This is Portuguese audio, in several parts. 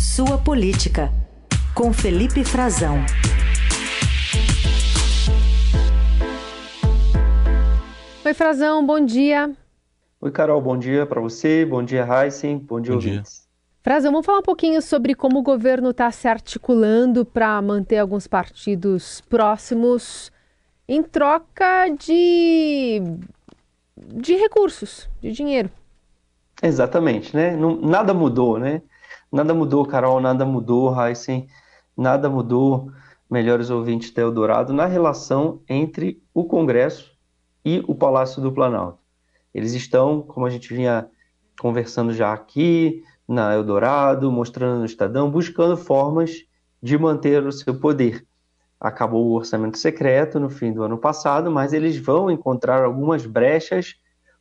Sua Política, com Felipe Frazão. Oi, Frazão, bom dia. Oi, Carol, bom dia para você, bom dia, Heisen, bom dia, bom ouvintes. Dia. Frazão, vamos falar um pouquinho sobre como o governo está se articulando para manter alguns partidos próximos em troca de, de recursos, de dinheiro. Exatamente, né? Não, nada mudou, né? Nada mudou, Carol, nada mudou, Heisen, nada mudou, melhores ouvintes da Eldorado, na relação entre o Congresso e o Palácio do Planalto. Eles estão, como a gente vinha conversando já aqui, na Eldorado, mostrando no Estadão, buscando formas de manter o seu poder. Acabou o orçamento secreto no fim do ano passado, mas eles vão encontrar algumas brechas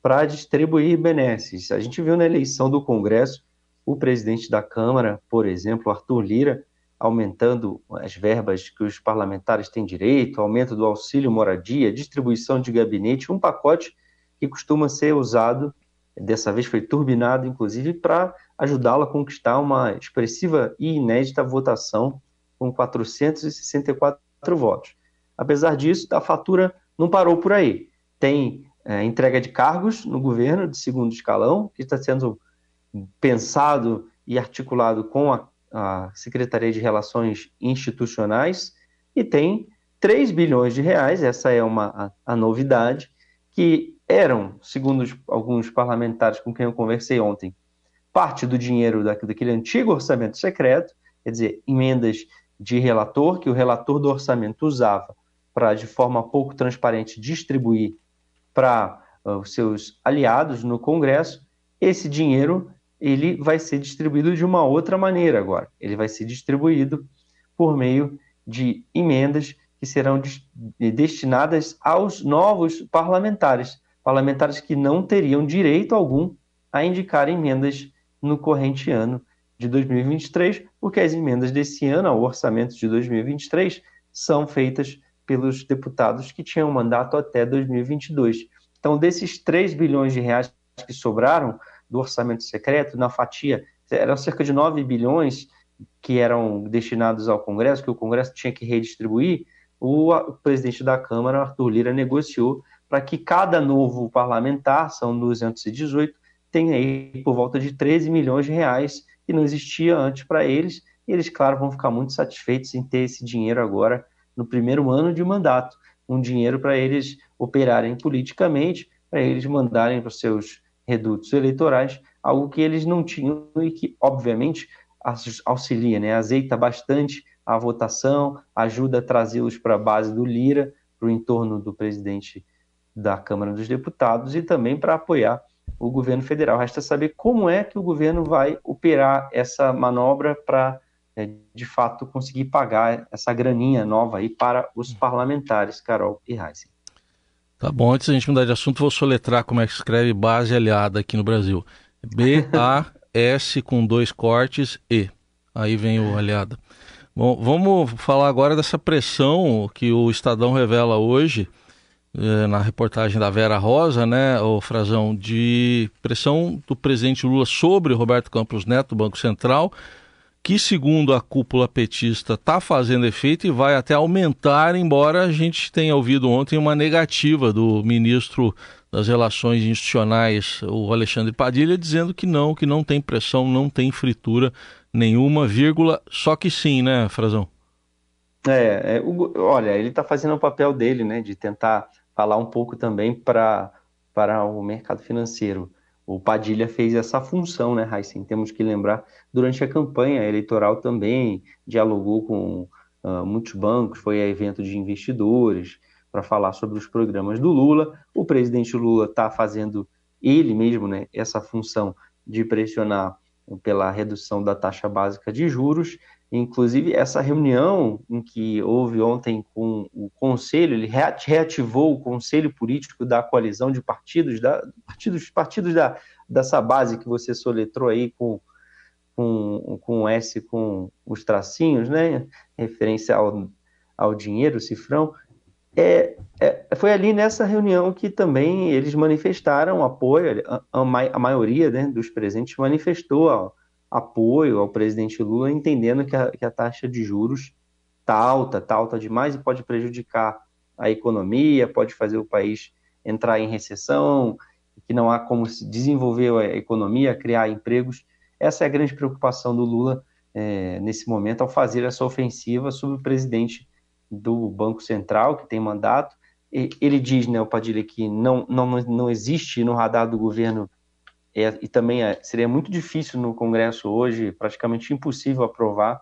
para distribuir benesses. A gente viu na eleição do Congresso o presidente da Câmara, por exemplo, Arthur Lira, aumentando as verbas que os parlamentares têm direito, aumento do auxílio moradia, distribuição de gabinete, um pacote que costuma ser usado, dessa vez foi turbinado, inclusive, para ajudá-la a conquistar uma expressiva e inédita votação com 464 votos. Apesar disso, a fatura não parou por aí. Tem é, entrega de cargos no governo de segundo escalão, que está sendo pensado e articulado com a, a Secretaria de Relações Institucionais, e tem 3 bilhões de reais, essa é uma, a, a novidade, que eram, segundo os, alguns parlamentares com quem eu conversei ontem, parte do dinheiro daquele antigo orçamento secreto, quer dizer, emendas de relator, que o relator do orçamento usava para, de forma pouco transparente, distribuir para uh, os seus aliados no Congresso, esse dinheiro ele vai ser distribuído de uma outra maneira agora. Ele vai ser distribuído por meio de emendas que serão destinadas aos novos parlamentares, parlamentares que não teriam direito algum a indicar emendas no corrente ano de 2023, porque as emendas desse ano ao orçamento de 2023 são feitas pelos deputados que tinham mandato até 2022. Então, desses 3 bilhões de reais que sobraram do orçamento secreto, na fatia, eram cerca de 9 bilhões que eram destinados ao Congresso, que o Congresso tinha que redistribuir, o presidente da Câmara, Arthur Lira, negociou para que cada novo parlamentar, são 218, tenha aí por volta de 13 milhões de reais, que não existia antes para eles, e eles, claro, vão ficar muito satisfeitos em ter esse dinheiro agora no primeiro ano de mandato, um dinheiro para eles operarem politicamente, para eles mandarem para os seus redutos eleitorais, algo que eles não tinham e que, obviamente, auxilia, né? azeita bastante a votação, ajuda a trazê-los para a base do Lira, para o entorno do presidente da Câmara dos Deputados e também para apoiar o governo federal. Resta saber como é que o governo vai operar essa manobra para é, de fato conseguir pagar essa graninha nova aí para os parlamentares, Carol e Heisen. Tá bom, antes da gente mudar de assunto, vou soletrar como é que escreve base aliada aqui no Brasil. B-A-S com dois cortes E. Aí vem o aliada. Bom, vamos falar agora dessa pressão que o Estadão revela hoje, eh, na reportagem da Vera Rosa, né, o Frazão, de pressão do presidente Lula sobre Roberto Campos Neto, Banco Central, que, segundo a cúpula petista, está fazendo efeito e vai até aumentar, embora a gente tenha ouvido ontem uma negativa do ministro das Relações Institucionais, o Alexandre Padilha, dizendo que não, que não tem pressão, não tem fritura nenhuma, vírgula, só que sim, né, Frazão? É, é o, olha, ele está fazendo o papel dele, né, de tentar falar um pouco também para para o mercado financeiro o Padilha fez essa função, né, Heisen? Temos que lembrar, durante a campanha eleitoral também dialogou com uh, muitos bancos, foi a evento de investidores para falar sobre os programas do Lula. O presidente Lula está fazendo ele mesmo né, essa função de pressionar pela redução da taxa básica de juros Inclusive, essa reunião em que houve ontem com o Conselho, ele reativou o Conselho Político da coalizão de partidos, da, partidos, partidos da, dessa base que você soletrou aí com, com, com S com os tracinhos, né? Referência ao, ao dinheiro, cifrão. É, é, foi ali nessa reunião que também eles manifestaram apoio, a, a, maioria né, dos presentes manifestou apoio ao presidente Lula, entendendo que a, que a taxa de juros está alta, está alta demais e pode prejudicar a economia, pode fazer o país entrar em recessão, que não há como desenvolver a economia, criar empregos. Essa é a grande preocupação do Lula é, nesse momento ao fazer essa ofensiva sobre o presidente do Banco Central, que tem mandato. E, ele diz, né, o Padilha, que não, não, não existe no radar do governo é, e também é, seria muito difícil no Congresso hoje, praticamente impossível aprovar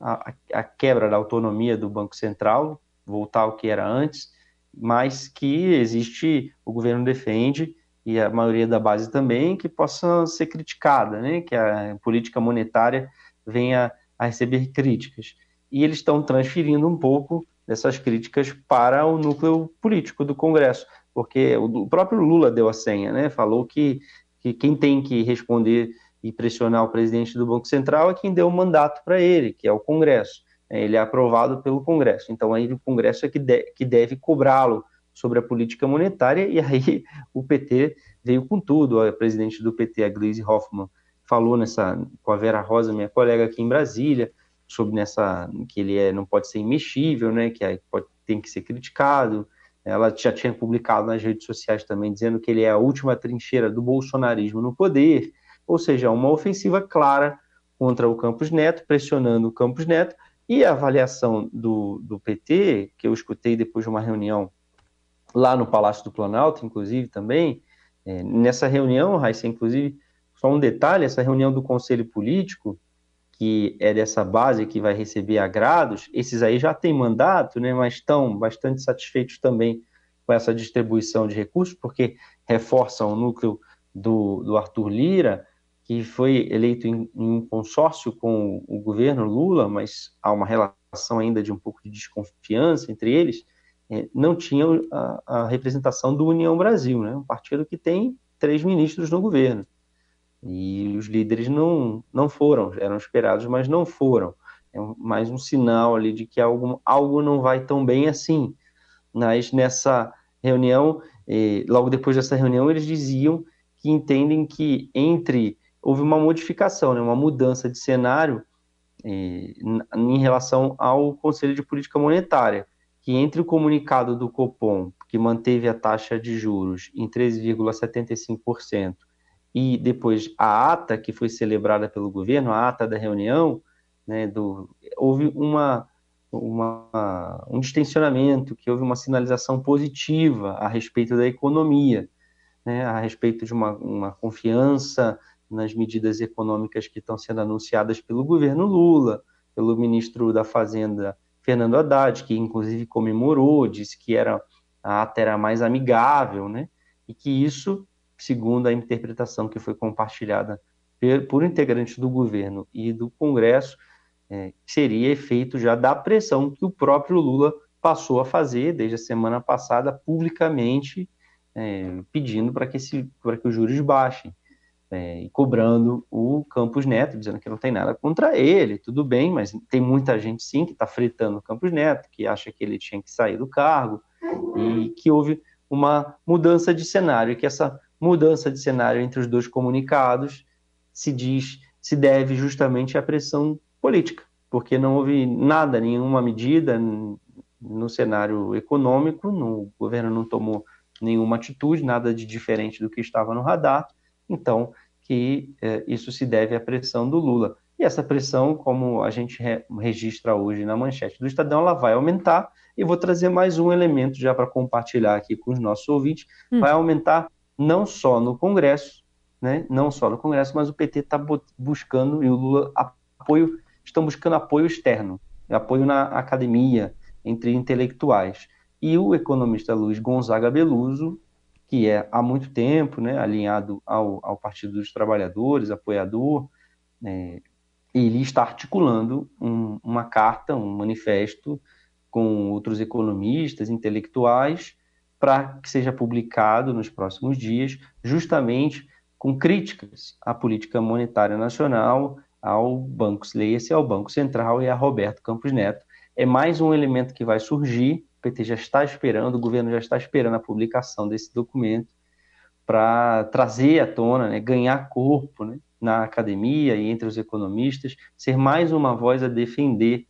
a, a, quebra da autonomia do Banco Central, voltar ao que era antes, mas que existe, o governo defende, e a maioria da base também, que possa ser criticada, né? que a política monetária venha a receber críticas. E eles estão transferindo um pouco dessas críticas para o núcleo político do Congresso, porque o próprio Lula deu a senha, né? falou que, que quem tem que responder e pressionar o presidente do Banco Central é quem deu o mandato para ele, que é o Congresso. Ele é aprovado pelo Congresso. Então, aí o Congresso é que, de, que deve cobrá-lo sobre a política monetária, e aí o PT veio com tudo. A presidente do PT, a Gleisi Hoffmann, falou nessa, com a Vera Rosa, minha colega aqui em Brasília, sobre nessa que ele é, não pode ser imexível, né, que é, pode, tem que ser criticado. Ela já tinha publicado nas redes sociais também dizendo que ele é a última trincheira do bolsonarismo no poder ou seja, uma ofensiva clara contra o Campos Neto, pressionando o Campos Neto, e a avaliação do, do PT, que eu escutei depois de uma reunião lá no Palácio do Planalto, inclusive também, é, nessa reunião, Raíssa, inclusive, só um detalhe, essa reunião do Conselho Político, que é dessa base que vai receber agrados, esses aí já têm mandato, né, mas estão bastante satisfeitos também com essa distribuição de recursos, porque reforçam o núcleo do, do Arthur Lira, que foi eleito em, em um consórcio com o governo Lula, mas há uma relação ainda de um pouco de desconfiança entre eles, não tinha a, a, representação do União Brasil, né? um partido que tem três ministros no governo. E os líderes não, não foram, eram esperados, mas não foram. É mais um sinal ali de que algo, algo não vai tão bem assim. Mas nessa reunião, eh, logo depois dessa reunião, eles diziam que entendem que entre houve uma modificação, né, uma mudança de cenário eh, em relação ao Conselho de Política Monetária, que entre o comunicado do Copom, que manteve a taxa de juros em 13,75%, e depois a ata que foi celebrada pelo governo, a ata da reunião, né, do, houve uma, uma, um distensionamento, que houve uma sinalização positiva a respeito da economia, né, a respeito de uma, uma confiança nas medidas econômicas que estão sendo anunciadas pelo governo Lula, pelo ministro da Fazenda Fernando Haddad, que inclusive comemorou, disse que era a ata era mais amigável, né? E que isso, segundo a interpretação que foi compartilhada por integrantes do governo e do Congresso, é, seria efeito já da pressão que o próprio Lula passou a fazer desde a semana passada publicamente, é, pedindo para que, que os juros baixem é, cobrando o Campos Neto, dizendo que não tem nada contra ele, tudo bem, mas tem muita gente sim que está fritando o Campos Neto, que acha que ele tinha que sair do cargo e que houve uma mudança de cenário, que essa mudança de cenário entre os dois comunicados se diz, se deve justamente à pressão política, porque não houve nada, nenhuma medida no cenário econômico, no, o governo não tomou nenhuma atitude, nada de diferente do que estava no radar, então, que é, isso se deve à pressão do Lula. E essa pressão, como a gente re registra hoje na manchete do Estadão, ela vai aumentar. E vou trazer mais um elemento já para compartilhar aqui com os nossos ouvintes. Hum. Vai aumentar não só no Congresso, né? não só no Congresso, mas o PT está buscando, e o Lula, apoio, estão buscando apoio externo, apoio na academia, entre intelectuais. E o economista Luiz Gonzaga Beluso que é há muito tempo né, alinhado ao, ao Partido dos Trabalhadores, apoiador, é, ele está articulando um, uma carta, um manifesto com outros economistas, intelectuais, para que seja publicado nos próximos dias, justamente com críticas à política monetária nacional, ao Banco, leia-se ao Banco Central e a Roberto Campos Neto. É mais um elemento que vai surgir o PT já está esperando, o governo já está esperando a publicação desse documento para trazer à tona, né, ganhar corpo, né, na academia e entre os economistas, ser mais uma voz a defender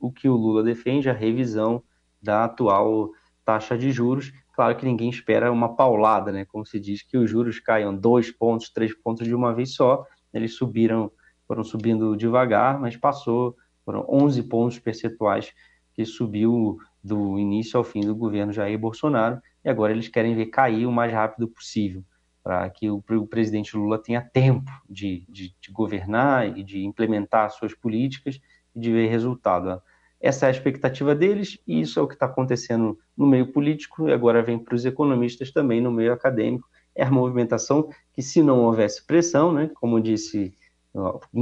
o que o Lula defende, a revisão da atual taxa de juros. Claro que ninguém espera uma paulada, né? Como se diz que os juros caiam dois pontos, três pontos de uma vez só. Eles subiram, foram subindo devagar, mas passou, foram 11 pontos percentuais que subiu do início ao fim do governo Jair Bolsonaro, e agora eles querem ver cair o mais rápido possível, para que o, o, presidente Lula tenha tempo de, de, de, governar e de implementar suas políticas e de ver resultado. Essa é a expectativa deles, e isso é o que está acontecendo no meio político, e agora vem para os economistas também no meio acadêmico. É a movimentação que, se não houvesse pressão, né, como disse,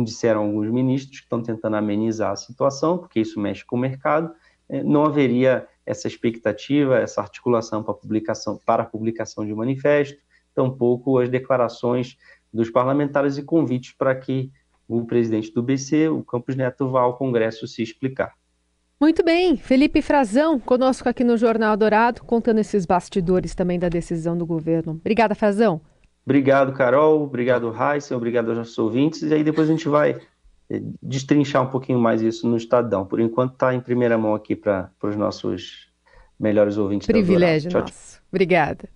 disseram alguns ministros que estão tentando amenizar a situação, porque isso mexe com o mercado, não haveria essa expectativa, essa articulação para a publicação, para a publicação de um manifesto, tampouco as declarações dos parlamentares e convites para que o presidente do BC, o Campos Neto, vá ao Congresso se explicar. Muito bem, Felipe Frazão, conosco aqui no Jornal Dourado, contando esses bastidores também da decisão do governo. Obrigada, Frazão. Obrigado, Carol. Obrigado, Raíssa. Obrigado aos nossos ouvintes. E aí depois a gente vai destrinchar um pouquinho mais isso no Estadão. Por enquanto está em primeira mão aqui para os nossos melhores ouvintes. Privilégio nosso. Obrigada.